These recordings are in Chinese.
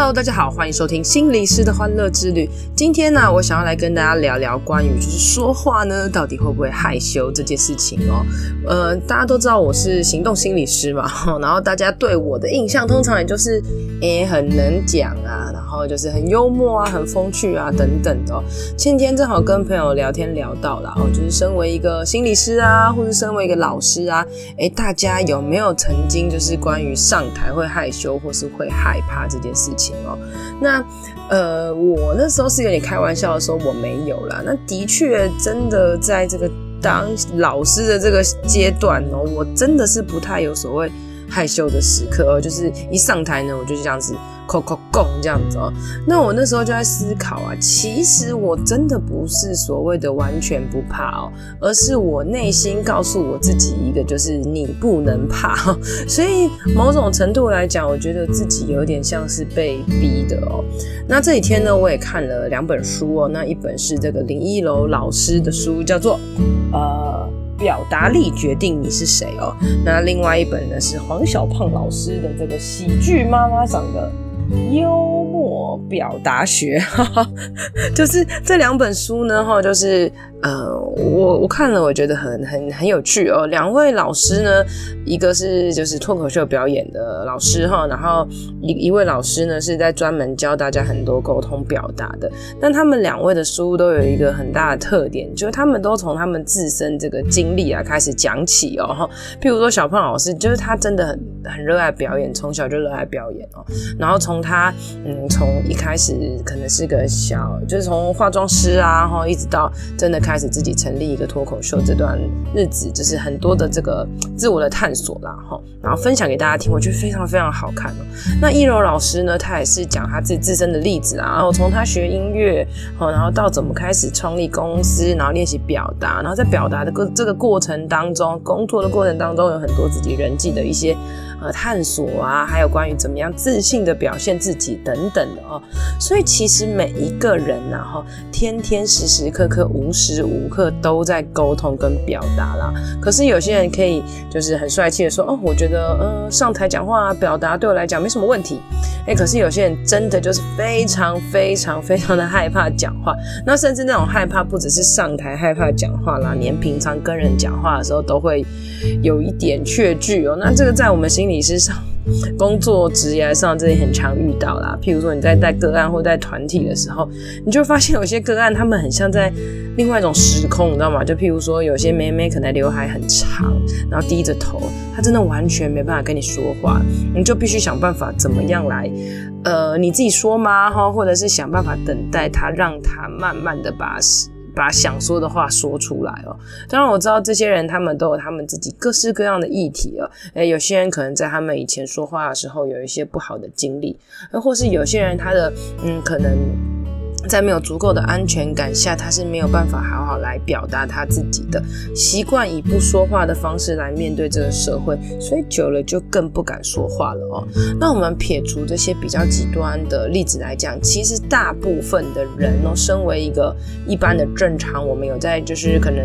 Hello，大家好，欢迎收听心理师的欢乐之旅。今天呢，我想要来跟大家聊聊关于就是说话呢，到底会不会害羞这件事情哦。呃，大家都知道我是行动心理师嘛，然后大家对我的印象通常也就是，诶，很能讲啊，然后就是很幽默啊，很风趣啊等等的哦。前天正好跟朋友聊天聊到了，哦，就是身为一个心理师啊，或是身为一个老师啊，诶，大家有没有曾经就是关于上台会害羞或是会害怕这件事情？哦，那呃，我那时候是跟你开玩笑的说我没有啦。那的确，真的在这个当老师的这个阶段哦，我真的是不太有所谓害羞的时刻，就是一上台呢，我就这样子。扣扣拱这样子哦，那我那时候就在思考啊，其实我真的不是所谓的完全不怕哦，而是我内心告诉我自己一个，就是你不能怕。所以某种程度来讲，我觉得自己有点像是被逼的哦。那这几天呢，我也看了两本书哦，那一本是这个林依楼老师的书，叫做。表达力决定你是谁哦。那另外一本呢，是黄小胖老师的这个喜剧妈妈桑的幽默表达学，就是这两本书呢，哈，就是。呃，我我看了，我觉得很很很有趣哦。两位老师呢，一个是就是脱口秀表演的老师哈，然后一一位老师呢是在专门教大家很多沟通表达的。但他们两位的书都有一个很大的特点，就是他们都从他们自身这个经历啊开始讲起哦。譬如说小胖老师，就是他真的很很热爱表演，从小就热爱表演哦。然后从他嗯，从一开始可能是个小，就是从化妆师啊，然后一直到真的。开始自己成立一个脱口秀，这段日子就是很多的这个自我的探索啦，哈，然后分享给大家听，我觉得非常非常好看。那依柔老师呢，他也是讲他自己自身的例子啊，然后从他学音乐，然后到怎么开始创立公司，然后练习表达，然后在表达的个这个过程当中，工作的过程当中，有很多自己人际的一些。呃，探索啊，还有关于怎么样自信的表现自己等等的哦。所以其实每一个人呐，哈，天天时时刻刻无时无刻都在沟通跟表达啦。可是有些人可以就是很帅气的说，哦，我觉得呃上台讲话啊表达对我来讲没什么问题。哎，可是有些人真的就是非常非常非常的害怕讲话，那甚至那种害怕不只是上台害怕讲话啦，连平常跟人讲话的时候都会有一点怯惧哦。那这个在我们心。你是上工作职业上，这里很常遇到啦。譬如说你在带个案或带团体的时候，你就发现有些个案他们很像在另外一种时空，你知道吗？就譬如说有些妹妹可能刘海很长，然后低着头，她真的完全没办法跟你说话，你就必须想办法怎么样来，呃，你自己说吗？哈，或者是想办法等待她，让她慢慢的把。把想说的话说出来哦。当然我知道这些人他们都有他们自己各式各样的议题哦。诶，有些人可能在他们以前说话的时候有一些不好的经历，或是有些人他的嗯可能。在没有足够的安全感下，他是没有办法好好来表达他自己的，习惯以不说话的方式来面对这个社会，所以久了就更不敢说话了哦。那我们撇除这些比较极端的例子来讲，其实大部分的人哦，身为一个一般的正常，我们有在就是可能，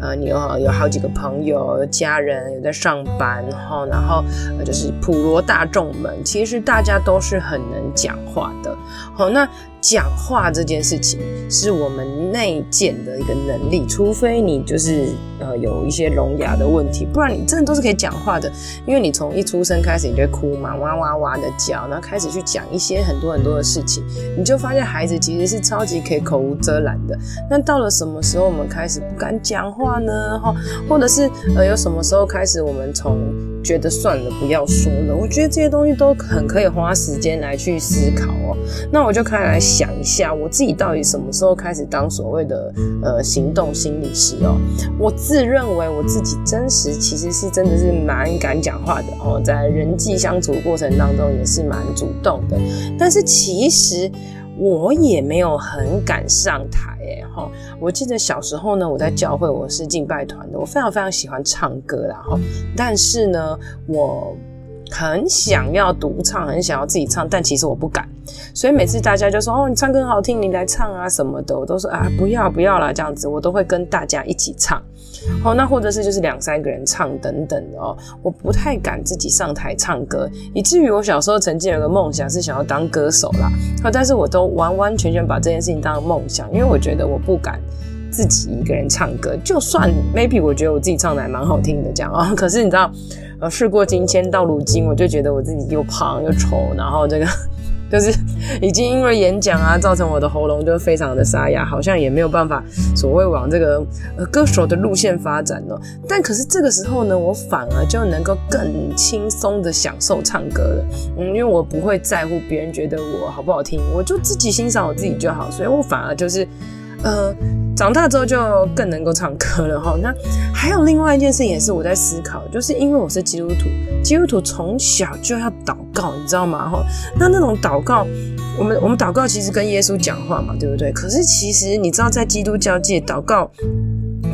呃，你有有好几个朋友、家人有在上班，然后然后就是普罗大众们，其实大家都是很能讲话的。好，那。讲话这件事情是我们内建的一个能力，除非你就是呃有一些聋哑的问题，不然你真的都是可以讲话的。因为你从一出生开始你就会哭嘛，哇哇哇的叫，然后开始去讲一些很多很多的事情，你就发现孩子其实是超级可以口无遮拦的。那到了什么时候我们开始不敢讲话呢？哈，或者是呃有什么时候开始我们从觉得算了不要说了？我觉得这些东西都很可以花时间来去思考哦。那我就开来。想一下，我自己到底什么时候开始当所谓的呃行动心理师哦？我自认为我自己真实其实是真的是蛮敢讲话的哦，在人际相处过程当中也是蛮主动的，但是其实我也没有很敢上台哎哈。我记得小时候呢，我在教会我是敬拜团的，我非常非常喜欢唱歌啦哈，但是呢我。很想要独唱，很想要自己唱，但其实我不敢。所以每次大家就说：“哦，你唱歌好听，你来唱啊什么的。”我都说：“啊，不要不要啦，这样子。”我都会跟大家一起唱。好，那或者是就是两三个人唱等等的哦。我不太敢自己上台唱歌，以至于我小时候曾经有个梦想是想要当歌手啦。但是我都完完全全把这件事情当梦想，因为我觉得我不敢自己一个人唱歌。就算 maybe 我觉得我自己唱的还蛮好听的这样啊，可是你知道，呃，事过境迁到如今，我就觉得我自己又胖又丑，然后这个。就是已经因为演讲啊，造成我的喉咙就非常的沙哑，好像也没有办法所谓往这个呃歌手的路线发展了。但可是这个时候呢，我反而就能够更轻松的享受唱歌了。嗯，因为我不会在乎别人觉得我好不好听，我就自己欣赏我自己就好。所以我反而就是呃。长大之后就更能够唱歌了哈。那还有另外一件事也是我在思考，就是因为我是基督徒，基督徒从小就要祷告，你知道吗？哈，那那种祷告，我们我们祷告其实跟耶稣讲话嘛，对不对？可是其实你知道，在基督教界祷告。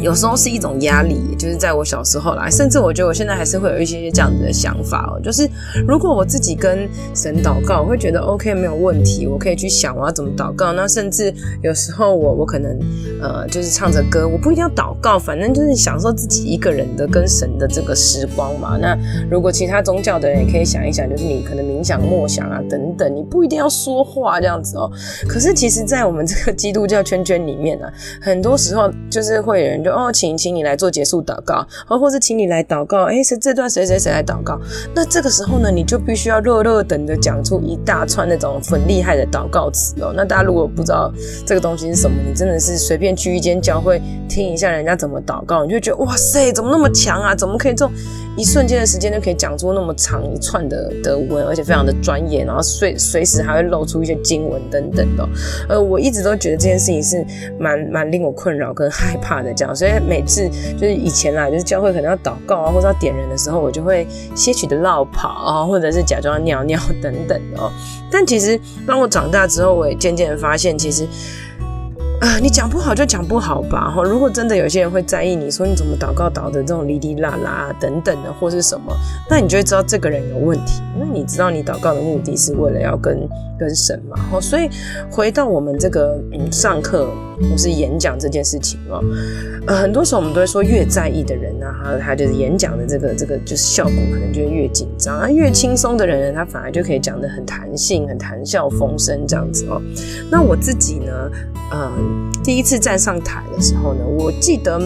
有时候是一种压力，就是在我小时候来，甚至我觉得我现在还是会有一些这样子的想法哦，就是如果我自己跟神祷告，我会觉得 OK 没有问题，我可以去想我要怎么祷告。那甚至有时候我我可能呃就是唱着歌，我不一定要祷告，反正就是享受自己一个人的跟神的这个时光嘛。那如果其他宗教的人也可以想一想，就是你可能冥想、默想啊等等，你不一定要说话这样子哦。可是其实，在我们这个基督教圈圈里面呢、啊，很多时候就是会有人。哦，请，请你来做结束祷告，或或是请你来祷告。哎，是这段谁谁谁来祷告？那这个时候呢，你就必须要热热等着讲出一大串那种很厉害的祷告词哦。那大家如果不知道这个东西是什么，你真的是随便去一间教会听一下人家怎么祷告，你就觉得哇塞，怎么那么强啊？怎么可以这种一瞬间的时间就可以讲出那么长一串的德文，而且非常的专业，然后随随时还会露出一些经文等等的。呃，我一直都觉得这件事情是蛮蛮令我困扰跟害怕的，这样。所以每次就是以前啦，就是教会可能要祷告啊，或者要点人的时候，我就会些许的落跑啊，或者是假装尿尿 等等的哦。但其实当我长大之后，我也渐渐发现，其实。啊、你讲不好就讲不好吧，哈！如果真的有些人会在意你说你怎么祷告祷的这种哩哩啦啦等等的，或是什么，那你就会知道这个人有问题。那你知道你祷告的目的是为了要跟跟神嘛？哈！所以回到我们这个嗯上课或是演讲这件事情哦，呃，很多时候我们都会说，越在意的人呢，他他就是演讲的这个这个就是效果可能就越紧张啊，越轻松的人呢，他反而就可以讲得很弹性、很谈笑风生这样子哦。那我自己呢，嗯。第一次站上台的时候呢，我记得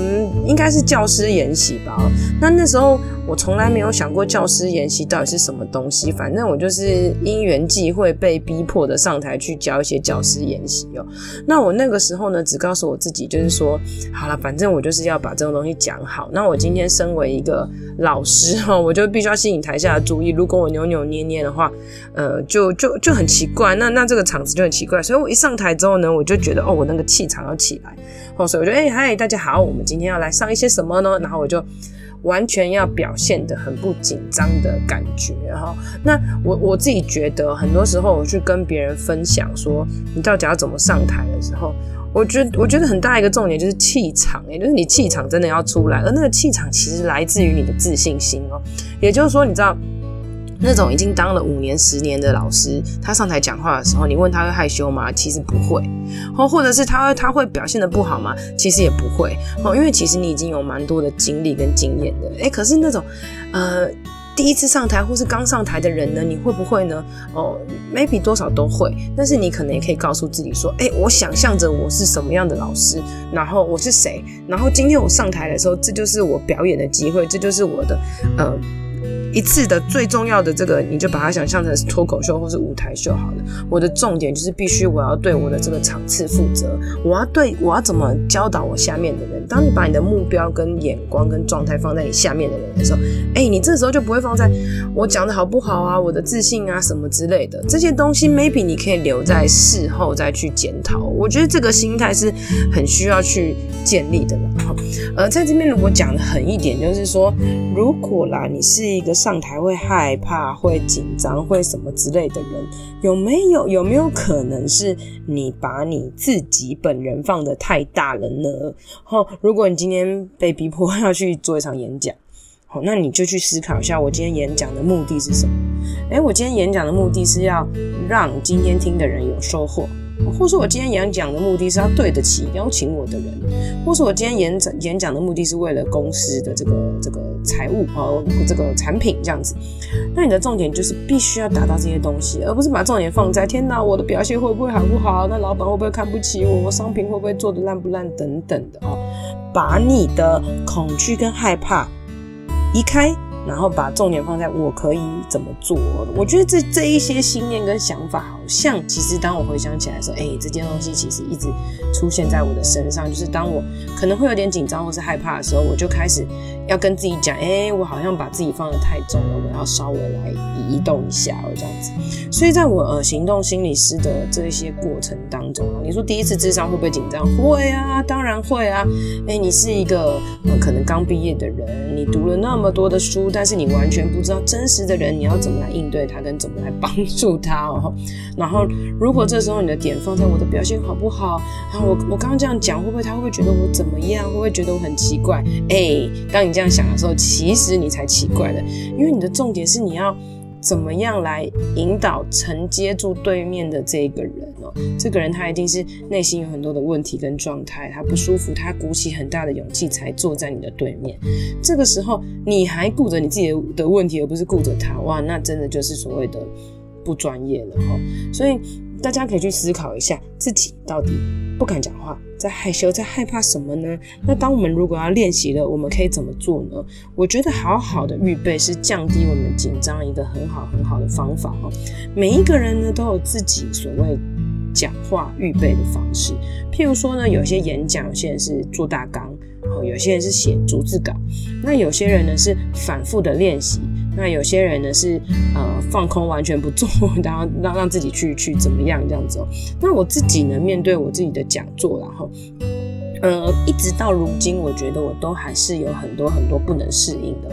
应该是教师研习吧。那那时候我从来没有想过教师研习到底是什么东西，反正我就是因缘际会被逼迫的上台去教一些教师研习哦。那我那个时候呢，只告诉我自己就是说，好了，反正我就是要把这种东西讲好。那我今天身为一个老师哈，我就必须要吸引台下的注意。如果我扭扭捏捏的话，呃，就就就很奇怪。那那这个场子就很奇怪。所以我一上台之后呢，我就觉得哦，我那个气场要起来。哦，所以我就哎嗨，大家好，我们今天要来上一些什么呢？然后我就完全要表现的很不紧张的感觉。哈那我我自己觉得，很多时候我去跟别人分享说，你到底要怎么上台的时候，我觉得我觉得很大一个重点就是气场，也就是你气场真的要出来，而那个气场其实来自于你的自信心哦。也就是说，你知道。那种已经当了五年、十年的老师，他上台讲话的时候，你问他会害羞吗？其实不会，或或者是他会他会表现得不好吗？其实也不会，哦，因为其实你已经有蛮多的经历跟经验的。诶，可是那种，呃，第一次上台或是刚上台的人呢，你会不会呢？哦，maybe 多少都会，但是你可能也可以告诉自己说，诶，我想象着我是什么样的老师，然后我是谁，然后今天我上台的时候，这就是我表演的机会，这就是我的，呃。一次的最重要的这个，你就把它想象成是脱口秀或是舞台秀好了。我的重点就是必须我要对我的这个场次负责，我要对我要怎么教导我下面的人。当你把你的目标跟眼光跟状态放在你下面的人的时候，哎，你这时候就不会放在我讲的好不好啊，我的自信啊什么之类的这些东西，maybe 你可以留在事后再去检讨。我觉得这个心态是很需要去建立的啦。呃，在这边如果讲的狠一点，就是说，如果啦，你是一个。上台会害怕、会紧张、会什么之类的人，有没有有没有可能是你把你自己本人放得太大了呢？齁，如果你今天被逼迫要去做一场演讲，好，那你就去思考一下，我今天演讲的目的是什么？诶，我今天演讲的目的是要让今天听的人有收获，或是我今天演讲的目的是要对得起邀请我的人，或是我今天演讲演讲的目的是为了公司的这个这个财务和这个产品这样子。那你的重点就是必须要达到这些东西，而不是把重点放在天哪，我的表现会不会好不好？那老板会不会看不起我？我商品会不会做的烂不烂？等等的哦，把你的恐惧跟害怕。移开，然后把重点放在我可以怎么做。我觉得这这一些信念跟想法，像其实当我回想起来的时候，哎，这件东西其实一直出现在我的身上。就是当我可能会有点紧张或是害怕的时候，我就开始要跟自己讲，哎，我好像把自己放得太重了，我要稍微来移动一下，这样子。所以在我呃行动心理师的这些过程当中啊，你说第一次咨商会不会紧张？会啊，当然会啊。哎，你是一个呃可能刚毕业的人，你读了那么多的书，但是你完全不知道真实的人你要怎么来应对他，跟怎么来帮助他哦。然后如果这时候你的点放在我的表现好不好？然后我我刚刚这样讲，会不会他会不会觉得我怎么样？会不会觉得我很奇怪？哎，当你这样想的时候，其实你才奇怪的，因为你的重点是你要。怎么样来引导承接住对面的这个人哦？这个人他一定是内心有很多的问题跟状态，他不舒服，他鼓起很大的勇气才坐在你的对面。这个时候你还顾着你自己的问题，而不是顾着他，哇，那真的就是所谓的不专业了哈。所以大家可以去思考一下，自己到底不敢讲话。在害羞，在害怕什么呢？那当我们如果要练习了，我们可以怎么做呢？我觉得好好的预备是降低我们紧张一个很好很好的方法哈。每一个人呢都有自己所谓讲话预备的方式，譬如说呢，有些演讲，有些人是做大纲，然后有些人是写逐字稿，那有些人呢是反复的练习。那有些人呢是呃放空，完全不做，然后让让自己去去怎么样这样子哦。那我自己呢，面对我自己的讲座，然后呃一直到如今，我觉得我都还是有很多很多不能适应的。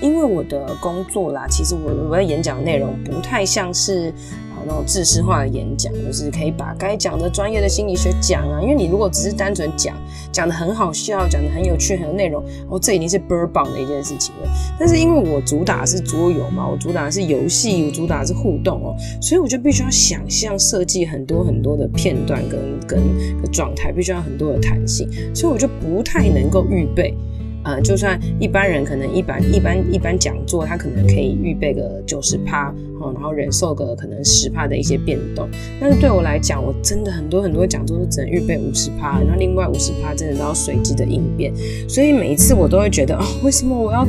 因为我的工作啦，其实我我的演讲内容不太像是。那种知识化的演讲，就是可以把该讲的专业的心理学讲啊。因为你如果只是单纯讲，讲得很好笑，讲得很有趣，很有内容，哦，这已经是倍儿棒的一件事情了。但是因为我主打的是桌游嘛，我主打的是游戏，我主打的是互动哦，所以我就必须要想象设计很多很多的片段跟跟状态，必须要很多的弹性，所以我就不太能够预备。呃，就算一般人可能一般一般一般讲座，他可能可以预备个九十趴，然后忍受个可能十趴的一些变动。但是对我来讲，我真的很多很多讲座都只能预备五十趴，然后另外五十趴真的都要随机的应变。所以每一次我都会觉得，哦，为什么我要？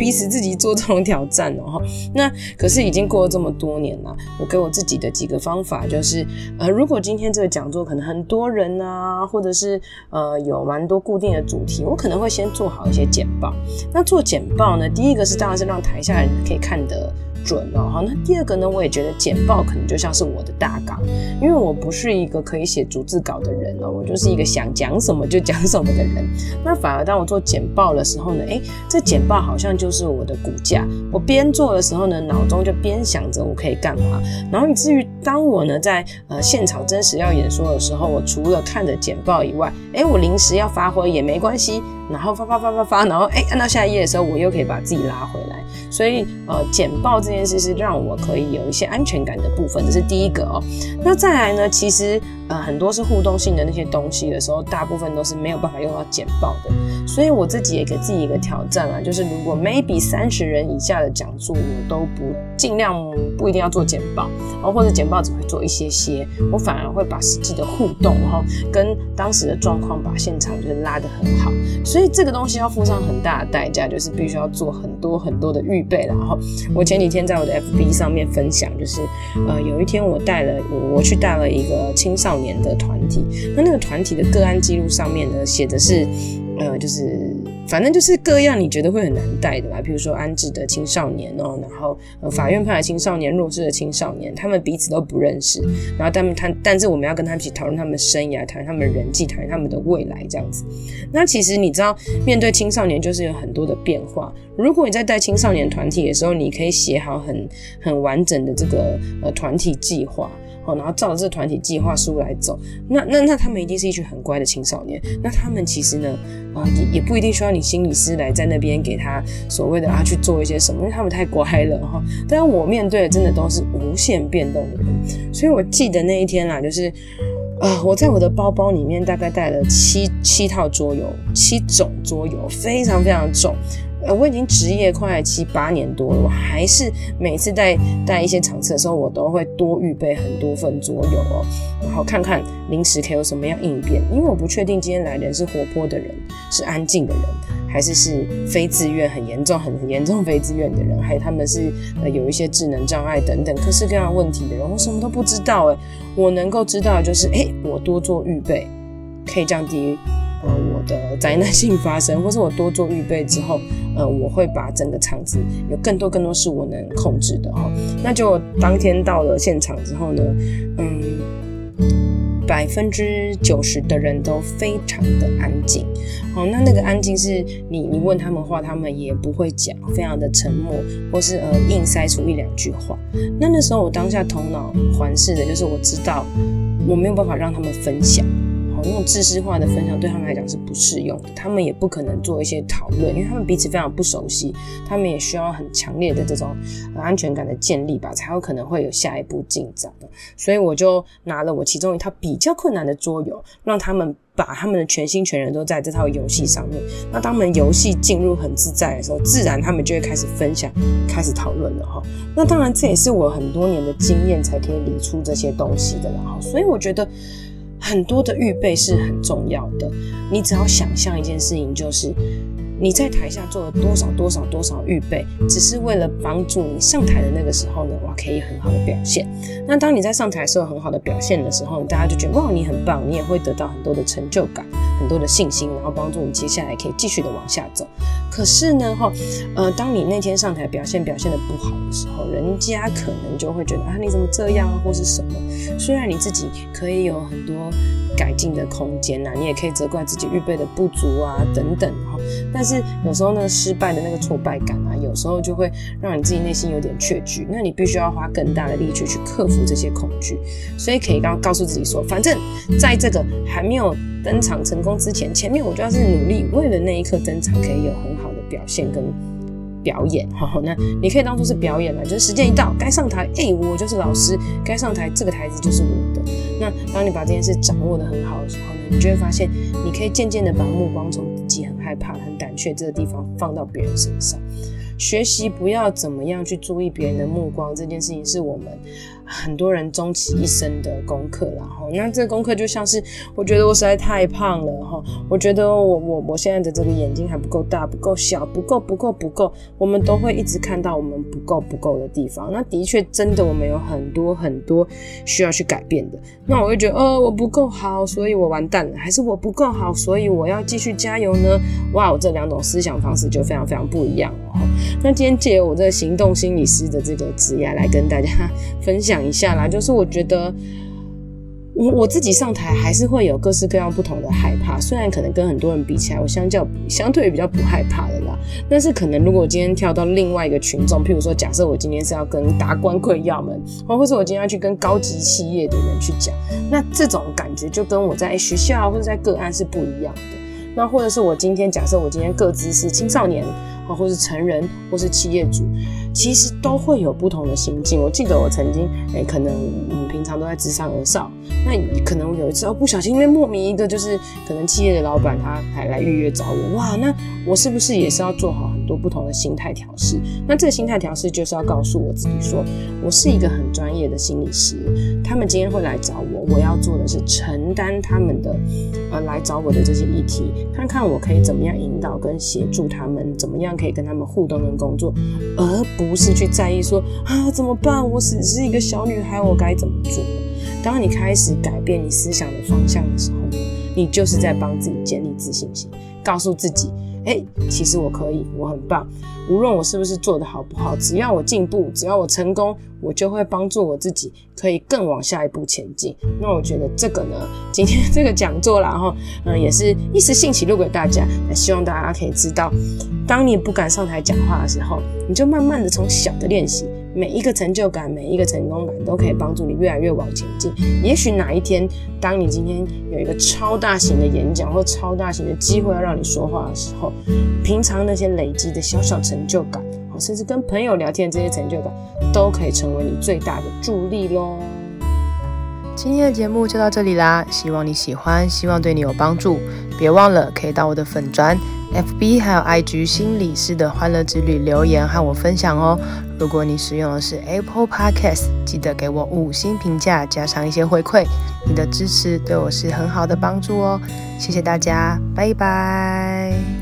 逼死自己做这种挑战哦，那可是已经过了这么多年了。我给我自己的几个方法就是，呃，如果今天这个讲座可能很多人啊，或者是呃有蛮多固定的主题，我可能会先做好一些简报。那做简报呢，第一个是当然是让台下人可以看得准哦。好，那第二个呢，我也觉得简报可能就像是我的大纲，因为我不是一个可以写逐字稿的人哦，我就是一个想讲什么就讲什么的人。那反而当我做简报的时候呢，诶，这简报好像就。是我的骨架。我边做的时候呢，脑中就边想着我可以干嘛。然后以至于当我呢在呃现场真实要演说的时候，我除了看着简报以外，诶，我临时要发挥也没关系。然后发发发发发，然后诶，按到下一页的时候，我又可以把自己拉回来。所以呃，简报这件事是让我可以有一些安全感的部分，这是第一个哦。那再来呢，其实呃很多是互动性的那些东西的时候，大部分都是没有办法用到简报的。所以我自己也给自己一个挑战啊，就是如果 maybe 三十人以下的讲座，我都不尽量不一定要做简报，然后或者简报只会做一些些，我反而会把实际的互动，然后跟当时的状况把现场就是拉得很好。所以这个东西要付上很大的代价，就是必须要做很多很多的预备。然后我前几天在我的 FB 上面分享，就是呃有一天我带了我我去带了一个青少年年的团体，那那个团体的个案记录上面呢写的是。呃，就是反正就是各样你觉得会很难带的吧，比如说安置的青少年哦，然后呃法院派的青少年、弱势的青少年，他们彼此都不认识，然后他们他但是我们要跟他们一起讨论他们的生涯，讨论他们人际，讨论他们的未来这样子。那其实你知道，面对青少年就是有很多的变化。如果你在带青少年团体的时候，你可以写好很很完整的这个呃团体计划。然后照着这团体计划书来走，那那那他们一定是一群很乖的青少年。那他们其实呢，啊、也也不一定需要你心理师来在那边给他所谓的啊去做一些什么，因为他们太乖了哈。但我面对的真的都是无限变动的人，所以我记得那一天啦，就是。啊、呃，我在我的包包里面大概带了七七套桌游，七种桌游，非常非常重。呃，我已经职业快七八年多了，我还是每次带带一些场次的时候，我都会多预备很多份桌游哦，然后看看临时可以有什么样应变，因为我不确定今天来的人是活泼的人，是安静的人。还是是非自愿很严重、很严重非自愿的人，还有他们是呃有一些智能障碍等等各式各样的问题的人，我什么都不知道诶，我能够知道的就是，诶，我多做预备可以降低的灾难性发生，或是我多做预备之后，呃，我会把整个场子有更多更多是我能控制的哈。那就当天到了现场之后呢，嗯。百分之九十的人都非常的安静，好，那那个安静是你你问他们话，他们也不会讲，非常的沉默，或是呃硬塞出一两句话。那那时候我当下头脑环视的就是我知道我没有办法让他们分享。那种知识化的分享对他们来讲是不适用的，他们也不可能做一些讨论，因为他们彼此非常不熟悉，他们也需要很强烈的这种安全感的建立吧，才有可能会有下一步进展。所以我就拿了我其中一套比较困难的桌游，让他们把他们的全心全人都在这套游戏上面。那当们游戏进入很自在的时候，自然他们就会开始分享，开始讨论了哈。那当然这也是我很多年的经验才可以理出这些东西的了哈。所以我觉得。很多的预备是很重要的，你只要想象一件事情，就是你在台下做了多少多少多少预备，只是为了帮助你上台的那个时候呢，哇，可以很好的表现。那当你在上台时候很好的表现的时候，大家就觉得哇，你很棒，你也会得到很多的成就感，很多的信心，然后帮助你接下来可以继续的往下走。可是呢，哈，呃，当你那天上台表现表现的不好的时候，人家可能就会觉得啊，你怎么这样啊，或是什么？虽然你自己可以有很多改进的空间呐，你也可以责怪自己预备的不足啊，等等哈。但是是有时候呢，失败的那个挫败感啊，有时候就会让你自己内心有点怯惧，那你必须要花更大的力气去克服这些恐惧。所以可以告告诉自己说，反正在这个还没有登场成功之前，前面我就要是努力，为了那一刻登场可以有很好的表现跟表演。好，那你可以当做是表演了，就是时间一到该上台，哎、我就是老师，该上台，这个台子就是我的。那当你把这件事掌握的很好的时候，你就会发现，你可以渐渐的把目光从自己很害怕、很胆怯这个地方放到别人身上。学习不要怎么样去注意别人的目光，这件事情是我们很多人终其一生的功课啦。哈，那这个功课就像是，我觉得我实在太胖了哈，我觉得我我我现在的这个眼睛还不够大，不够小，不够不够不够，我们都会一直看到我们不够不够的地方。那的确真的我们有很多很多需要去改变的。那我会觉得，哦，我不够好，所以我完蛋了，还是我不够好，所以我要继续加油呢？哇，我这两种思想方式就非常非常不一样。那今天借我这个行动心理师的这个职业来跟大家分享一下啦，就是我觉得我我自己上台还是会有各式各样不同的害怕，虽然可能跟很多人比起来，我相较相对比较不害怕的啦，但是可能如果我今天跳到另外一个群众，譬如说假设我今天是要跟达官贵要们，或者我今天要去跟高级企业的人去讲，那这种感觉就跟我在学校或者在个案是不一样的。那或者是我今天假设我今天个资是青少年。或是成人，或是企业主，其实都会有不同的心境。我记得我曾经，哎、可能嗯平常都在自上而上，那可能有一次哦，不小心因为莫名一个就是可能企业的老板他还来预约找我，哇，那我是不是也是要做好多不同的心态调试？那这个心态调试就是要告诉我自己说，我是一个很专业的心理师，他们今天会来找我，我要做的是承担他们的呃来找我的这些议题，看看我可以怎么样引导跟协助他们，怎么样。可以跟他们互动跟工作，而不是去在意说啊怎么办？我只是一个小女孩，我该怎么做？当你开始改变你思想的方向的时候，你就是在帮自己建立自信心，告诉自己。哎、其实我可以，我很棒。无论我是不是做得好不好，只要我进步，只要我成功，我就会帮助我自己，可以更往下一步前进。那我觉得这个呢，今天这个讲座啦，哈，嗯，也是一时兴起录给大家，那希望大家可以知道，当你不敢上台讲话的时候，你就慢慢的从小的练习每一个成就感，每一个成功感，都可以帮助你越来越往前进。也许哪一天，当你今天有一个超大型的演讲或超大型的机会要让你说话的时候，平常那些累积的小小成就感，甚至跟朋友聊天这些成就感，都可以成为你最大的助力喽。今天的节目就到这里啦，希望你喜欢，希望对你有帮助。别忘了可以到我的粉专 FB 还有 IG 心理师的欢乐之旅留言和我分享哦。如果你使用的是 Apple Podcast，记得给我五星评价，加上一些回馈，你的支持对我是很好的帮助哦。谢谢大家，拜拜。